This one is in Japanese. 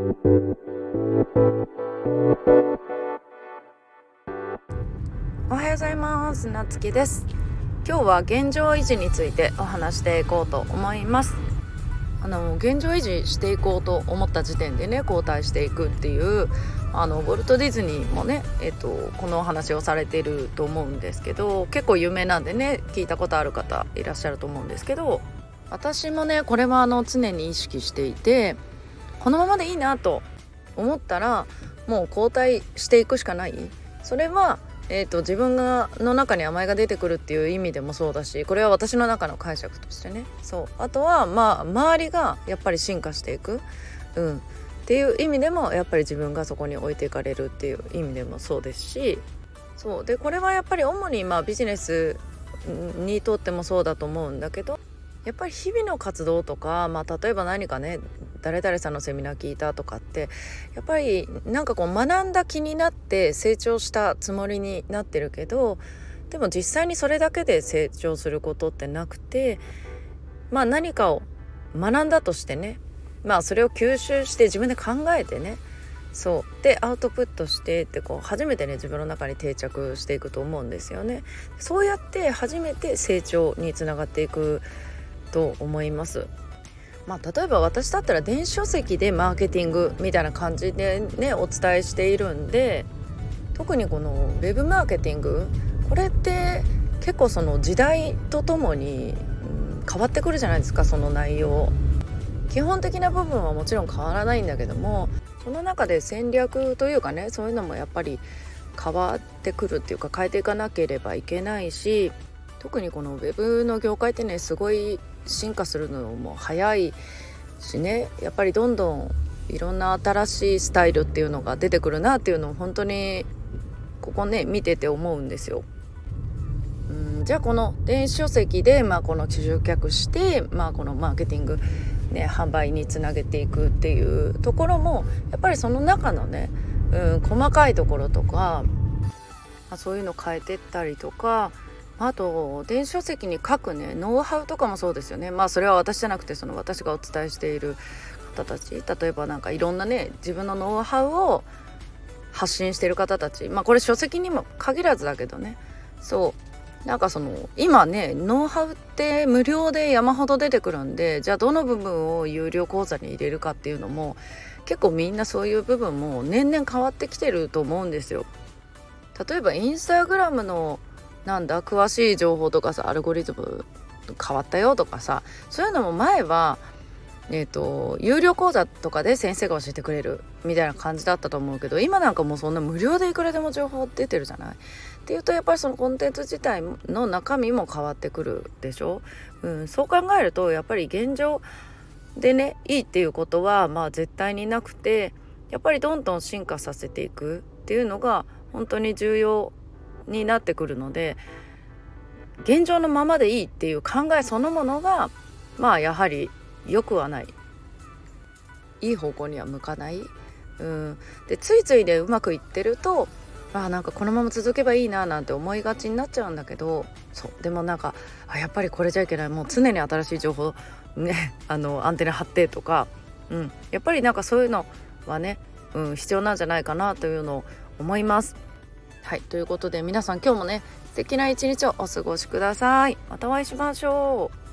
おはようございます。なつきです。今日は現状維持についてお話していこうと思います。あの現状維持していこうと思った時点でね交代していくっていうあのウォルト・ディズニーもね、えっと、このお話をされてると思うんですけど結構有名なんでね聞いたことある方いらっしゃると思うんですけど私もねこれはあの常に意識していてこのままでいいなと思ったらもう交代していくしかない。それはえーと、自分がの中に甘えが出てくるっていう意味でもそうだしこれは私の中の解釈としてね。そう。あとはまあ周りがやっぱり進化していく、うん、っていう意味でもやっぱり自分がそこに置いていかれるっていう意味でもそうですし。そう。でこれはやっぱり主にまあビジネスにとってもそうだと思うんだけどやっぱり日々の活動とか、まあ、例えば何かね誰々さんのセミナー聞いたとかってやっぱりなんかこう学んだ気になって成長したつもりになってるけどでも実際にそれだけで成長することってなくてまあ何かを学んだとしてねまあそれを吸収して自分で考えてねそうでアウトプットしてってこう初めてね自分の中に定着していくと思うんですよね。そうやって初めて成長につながっていくと思います。まあ、例えば私だったら電子書籍でマーケティングみたいな感じでねお伝えしているんで特にこのウェブマーケティングこれって結構その時代とともに、うん、変わってくるじゃないですかその内容。基本的な部分はもちろん変わらないんだけどもその中で戦略というかねそういうのもやっぱり変わってくるっていうか変えていかなければいけないし特にこのウェブの業界ってねすごい進化するのも早いしねやっぱりどんどんいろんな新しいスタイルっていうのが出てくるなっていうのを本当にここね見てて思うんですよ。うんじゃあこの電子書籍で、まあ、この集客して、まあ、このマーケティング、ね、販売につなげていくっていうところもやっぱりその中のね、うん、細かいところとか、ま、そういうの変えてったりとかあと電子書籍に書くねノウハウとかもそうですよね。まあそれは私じゃなくてその私がお伝えしている方たち。例えば何かいろんなね自分のノウハウを発信してる方たち。まあこれ書籍にも限らずだけどね。そう。なんかその今ねノウハウって無料で山ほど出てくるんでじゃあどの部分を有料講座に入れるかっていうのも結構みんなそういう部分も年々変わってきてると思うんですよ。例えばインスタグラムのなんだ詳しい情報とかさアルゴリズム変わったよとかさそういうのも前はえーと、有料講座とかで先生が教えてくれるみたいな感じだったと思うけど今なんかもうそんな無料でいくらでも情報出てるじゃない？っていうとやっぱりそのコンテンツ自体の中身も変わってくるでしょ、うん、そう考えるとやっぱり現状でねいいっていうことはまあ絶対になくてやっぱりどんどん進化させていくっていうのが本当に重要になってくるので現状のままでいいっていう考えそのものがまあやはり良くはない。いい方向には向かない。うん、でついついでうまくいってるとあなんかこのまま続けばいいななんて思いがちになっちゃうんだけどそう。でもなんかあやっぱりこれじゃいけない。もう常に新しい情報 ねあのアンテナ張ってとか、うん、やっぱりなんかそういうのはね、うん、必要なんじゃないかなというのを思います。はいということで皆さん今日もね素敵な一日をお過ごしください。またお会いしましょう。